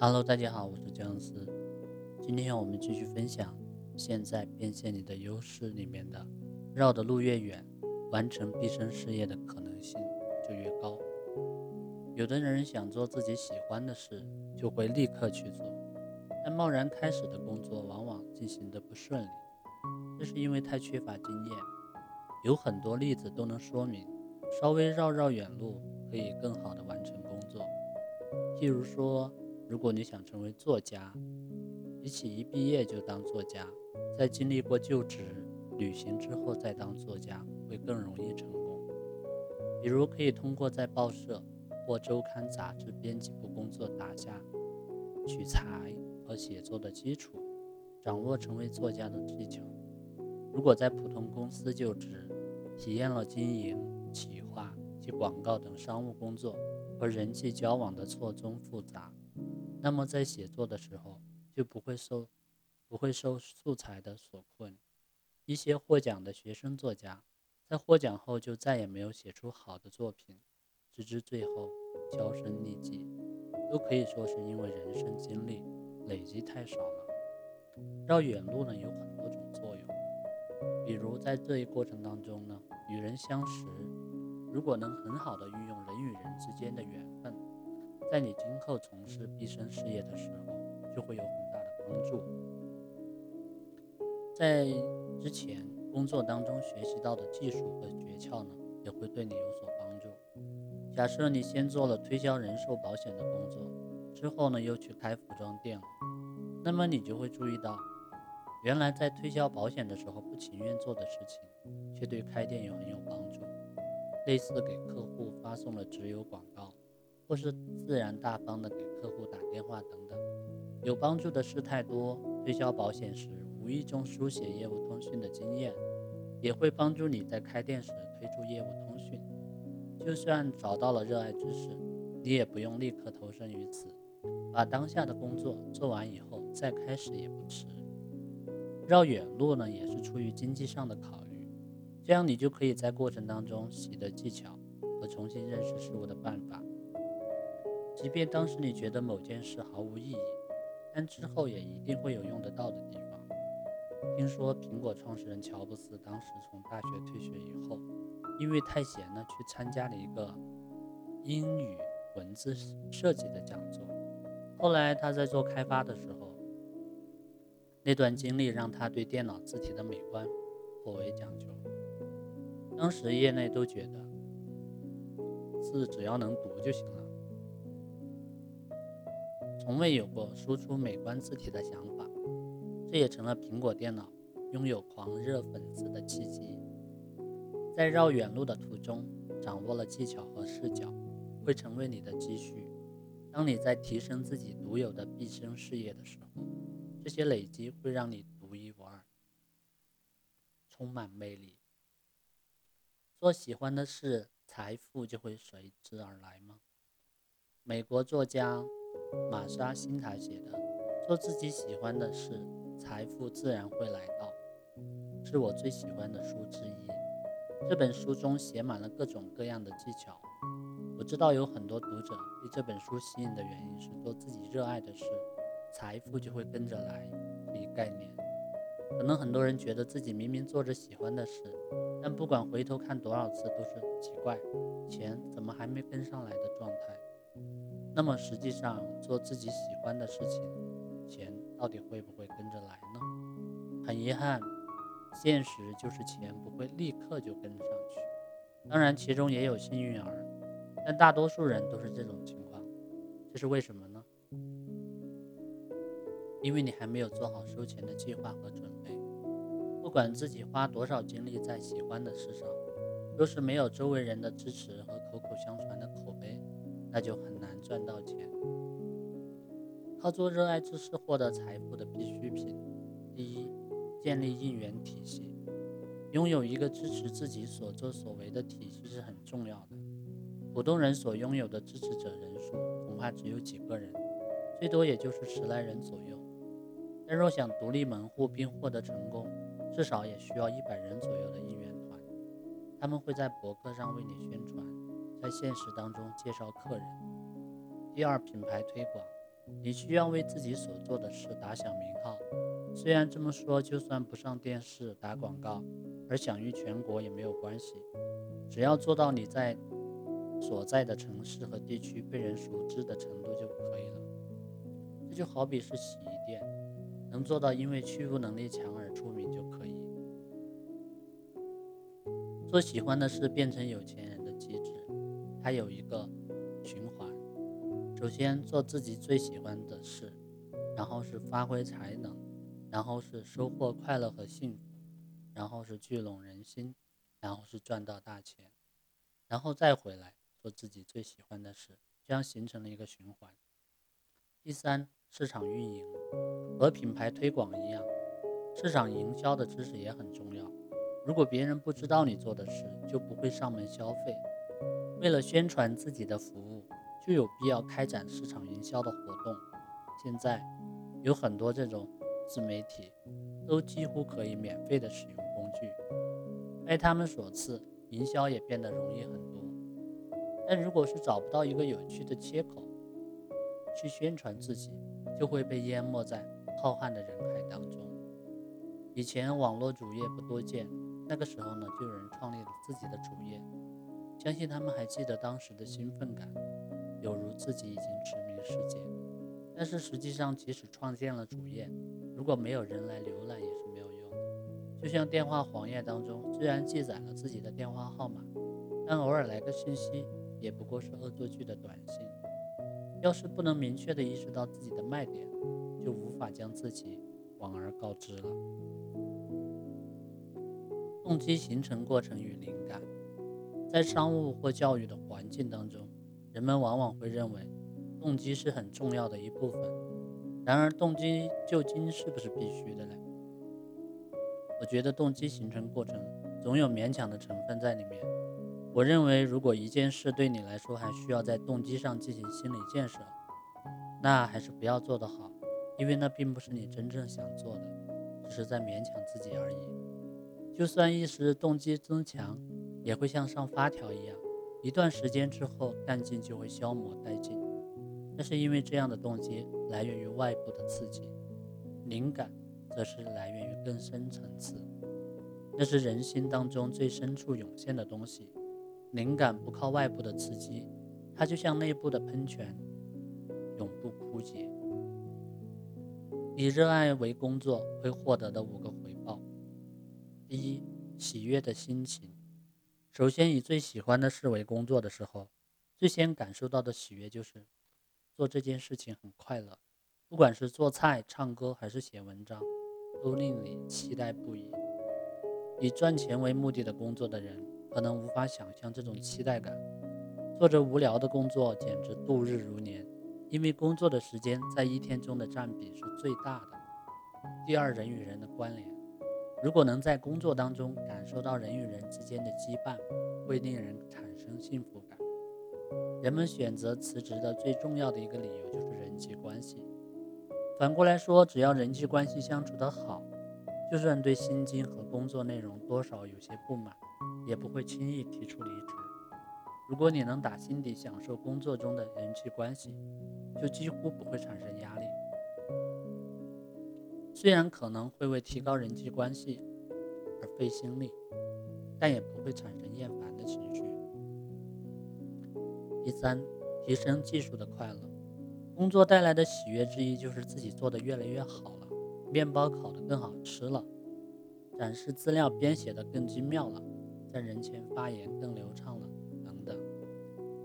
Hello，大家好，我是姜思。今天我们继续分享《现在变现你的优势》里面的“绕的路越远，完成毕生事业的可能性就越高”。有的人想做自己喜欢的事，就会立刻去做，但贸然开始的工作往往进行的不顺利，这是因为太缺乏经验。有很多例子都能说明，稍微绕绕远路可以更好的完成工作。譬如说，如果你想成为作家，比起一毕业就当作家，在经历过就职、旅行之后再当作家，会更容易成功。比如可以通过在报社。或周刊杂志编辑部工作打下取材和写作的基础，掌握成为作家的技巧。如果在普通公司就职，体验了经营、企划及广告等商务工作和人际交往的错综复杂，那么在写作的时候就不会受不会受素材的所困。一些获奖的学生作家，在获奖后就再也没有写出好的作品。直至最后销声匿迹，都可以说是因为人生经历累积太少了。绕远路呢有很多种作用，比如在这一过程当中呢，与人相识，如果能很好的运用人与人之间的缘分，在你今后从事毕生事业的时候，就会有很大的帮助。在之前工作当中学习到的技术和诀窍呢，也会对你有所帮助。假设你先做了推销人寿保险的工作，之后呢又去开服装店了，那么你就会注意到，原来在推销保险的时候不情愿做的事情，却对开店有很有帮助。类似给客户发送了直邮广告，或是自然大方的给客户打电话等等，有帮助的事太多。推销保险时无意中书写业务通讯的经验，也会帮助你在开店时推出业务通讯。就算找到了热爱之事，你也不用立刻投身于此，把当下的工作做完以后再开始也不迟。绕远路呢，也是出于经济上的考虑，这样你就可以在过程当中习得技巧和重新认识事物的办法。即便当时你觉得某件事毫无意义，但之后也一定会有用得到的地方。听说苹果创始人乔布斯当时从大学退学以后。因为太闲了，去参加了一个英语文字设计的讲座。后来他在做开发的时候，那段经历让他对电脑字体的美观颇为讲究。当时业内都觉得字只要能读就行了，从未有过输出美观字体的想法。这也成了苹果电脑拥有狂热粉丝的契机。在绕远路的途中，掌握了技巧和视角，会成为你的积蓄。当你在提升自己独有的毕生事业的时候，这些累积会让你独一无二，充满魅力。做喜欢的事，财富就会随之而来吗？美国作家玛莎·辛塔写的《做自己喜欢的事，财富自然会来到》，是我最喜欢的书之一。这本书中写满了各种各样的技巧。我知道有很多读者被这本书吸引的原因是做自己热爱的事，财富就会跟着来这一概念。可能很多人觉得自己明明做着喜欢的事，但不管回头看多少次都是奇怪，钱怎么还没跟上来的状态。那么实际上做自己喜欢的事情，钱到底会不会跟着来呢？很遗憾。现实就是钱不会立刻就跟上去，当然其中也有幸运儿，但大多数人都是这种情况。这是为什么呢？因为你还没有做好收钱的计划和准备。不管自己花多少精力在喜欢的事上，若是没有周围人的支持和口口相传的口碑，那就很赚到钱。靠做热爱之事获得财富的必需品，第一。建立应援体系，拥有一个支持自己所作所为的体系是很重要的。普通人所拥有的支持者人数恐怕只有几个人，最多也就是十来人左右。但若想独立门户并获得成功，至少也需要一百人左右的应援团。他们会在博客上为你宣传，在现实当中介绍客人。第二，品牌推广，你需要为自己所做的事打响名号。虽然这么说，就算不上电视打广告，而享誉全国也没有关系，只要做到你在所在的城市和地区被人熟知的程度就可以了。这就好比是洗衣店，能做到因为驱服能力强而出名就可以。做喜欢的事变成有钱人的机制，它有一个循环：首先做自己最喜欢的事，然后是发挥才能，然后是收获快乐和幸福，然后是聚拢人心，然后是赚到大钱，然后再回来做自己最喜欢的事，这样形成了一个循环。第三，市场运营和品牌推广一样，市场营销的知识也很重要。如果别人不知道你做的事，就不会上门消费。为了宣传自己的服务，就有必要开展市场营销的活动。现在有很多这种自媒体，都几乎可以免费的使用工具，拜他们所赐，营销也变得容易很多。但如果是找不到一个有趣的切口去宣传自己，就会被淹没在浩瀚的人海当中。以前网络主页不多见。那个时候呢，就有人创立了自己的主页，相信他们还记得当时的兴奋感，有如自己已经驰名世界。但是实际上，即使创建了主页，如果没有人来浏览，也是没有用的。就像电话黄页当中，虽然记载了自己的电话号码，但偶尔来个信息，也不过是恶作剧的短信。要是不能明确的意识到自己的卖点，就无法将自己广而告之了。动机形成过程与灵感，在商务或教育的环境当中，人们往往会认为动机是很重要的一部分。然而，动机究竟是不是必须的呢？我觉得动机形成过程总有勉强的成分在里面。我认为，如果一件事对你来说还需要在动机上进行心理建设，那还是不要做得好，因为那并不是你真正想做的，只是在勉强自己而已。就算一时动机增强，也会像上发条一样，一段时间之后干劲就会消磨殆尽。那是因为这样的动机来源于外部的刺激，灵感则是来源于更深层次，那是人心当中最深处涌现的东西。灵感不靠外部的刺激，它就像内部的喷泉，永不枯竭。以热爱为工作会获得的五个回报。第一，喜悦的心情。首先，以最喜欢的事为工作的时候，最先感受到的喜悦就是做这件事情很快乐。不管是做菜、唱歌还是写文章，都令你期待不已。以赚钱为目的的工作的人，可能无法想象这种期待感。做着无聊的工作，简直度日如年，因为工作的时间在一天中的占比是最大的。第二，人与人的关联。如果能在工作当中感受到人与人之间的羁绊，会令人产生幸福感。人们选择辞职的最重要的一个理由就是人际关系。反过来说，只要人际关系相处得好，就算对薪金和工作内容多少有些不满，也不会轻易提出离职。如果你能打心底享受工作中的人际关系，就几乎不会产生压力。虽然可能会为提高人际关系而费心力，但也不会产生厌烦的情绪。第三，提升技术的快乐。工作带来的喜悦之一就是自己做的越来越好了，面包烤得更好吃了，展示资料编写的更精妙了，在人前发言更流畅了，等等。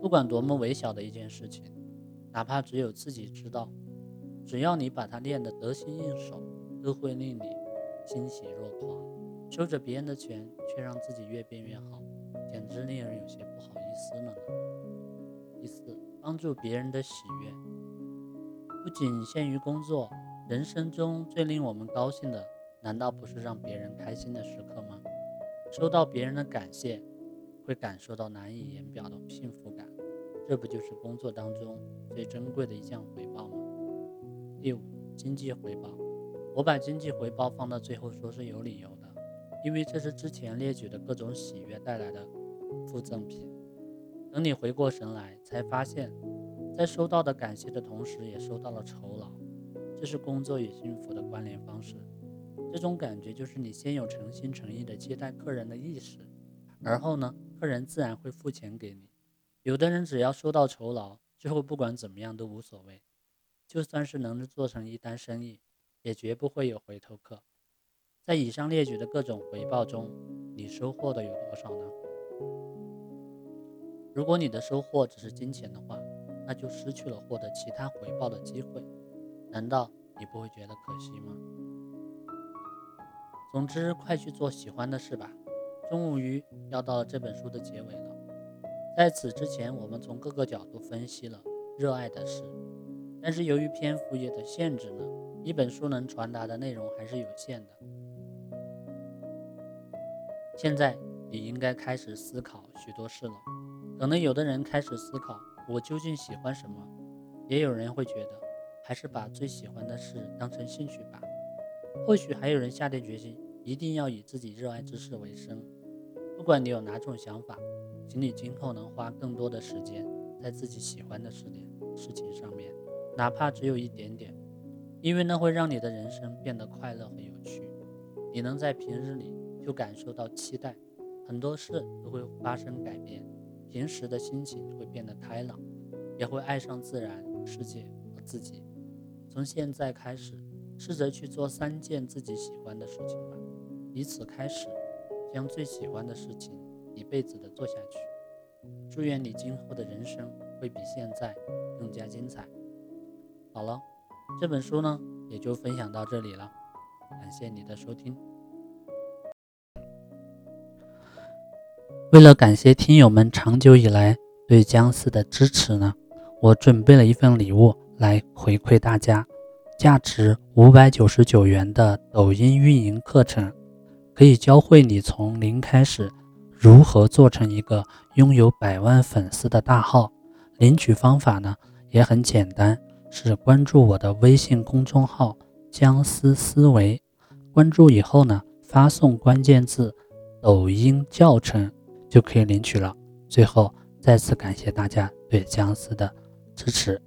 不管多么微小的一件事情，哪怕只有自己知道，只要你把它练得得心应手。都会令你欣喜若狂，收着别人的钱，却让自己越变越好，简直令人有些不好意思了呢。第四，帮助别人的喜悦，不仅限于工作，人生中最令我们高兴的，难道不是让别人开心的时刻吗？收到别人的感谢，会感受到难以言表的幸福感，这不就是工作当中最珍贵的一项回报吗？第五，经济回报。我把经济回报放到最后说是有理由的，因为这是之前列举的各种喜悦带来的附赠品。等你回过神来，才发现在收到的感谢的同时，也收到了酬劳，这是工作与幸福的关联方式。这种感觉就是你先有诚心诚意的接待客人的意识，而后呢，客人自然会付钱给你。有的人只要收到酬劳，之后不管怎么样都无所谓，就算是能做成一单生意，也绝不会有回头客。在以上列举的各种回报中，你收获的有多少呢？如果你的收获只是金钱的话，那就失去了获得其他回报的机会，难道你不会觉得可惜吗？总之，快去做喜欢的事吧。终于要到了这本书的结尾了。在此之前，我们从各个角度分析了热爱的事，但是由于篇幅也的限制呢，一本书能传达的内容还是有限的。现在你应该开始思考许多事了。可能有的人开始思考。我究竟喜欢什么？也有人会觉得，还是把最喜欢的事当成兴趣吧。或许还有人下定决心，一定要以自己热爱之事为生。不管你有哪种想法，请你今后能花更多的时间在自己喜欢的事点事情上面，哪怕只有一点点，因为那会让你的人生变得快乐和有趣。你能在平日里就感受到期待，很多事都会发生改变。平时的心情会变得开朗，也会爱上自然世界和自己。从现在开始，试着去做三件自己喜欢的事情吧，以此开始，将最喜欢的事情一辈子的做下去。祝愿你今后的人生会比现在更加精彩。好了，这本书呢也就分享到这里了，感谢你的收听。为了感谢听友们长久以来对僵尸的支持呢，我准备了一份礼物来回馈大家，价值五百九十九元的抖音运营课程，可以教会你从零开始如何做成一个拥有百万粉丝的大号。领取方法呢也很简单，是关注我的微信公众号“僵尸思维”，关注以后呢，发送关键字“抖音教程”。就可以领取了。最后，再次感谢大家对僵尸的支持。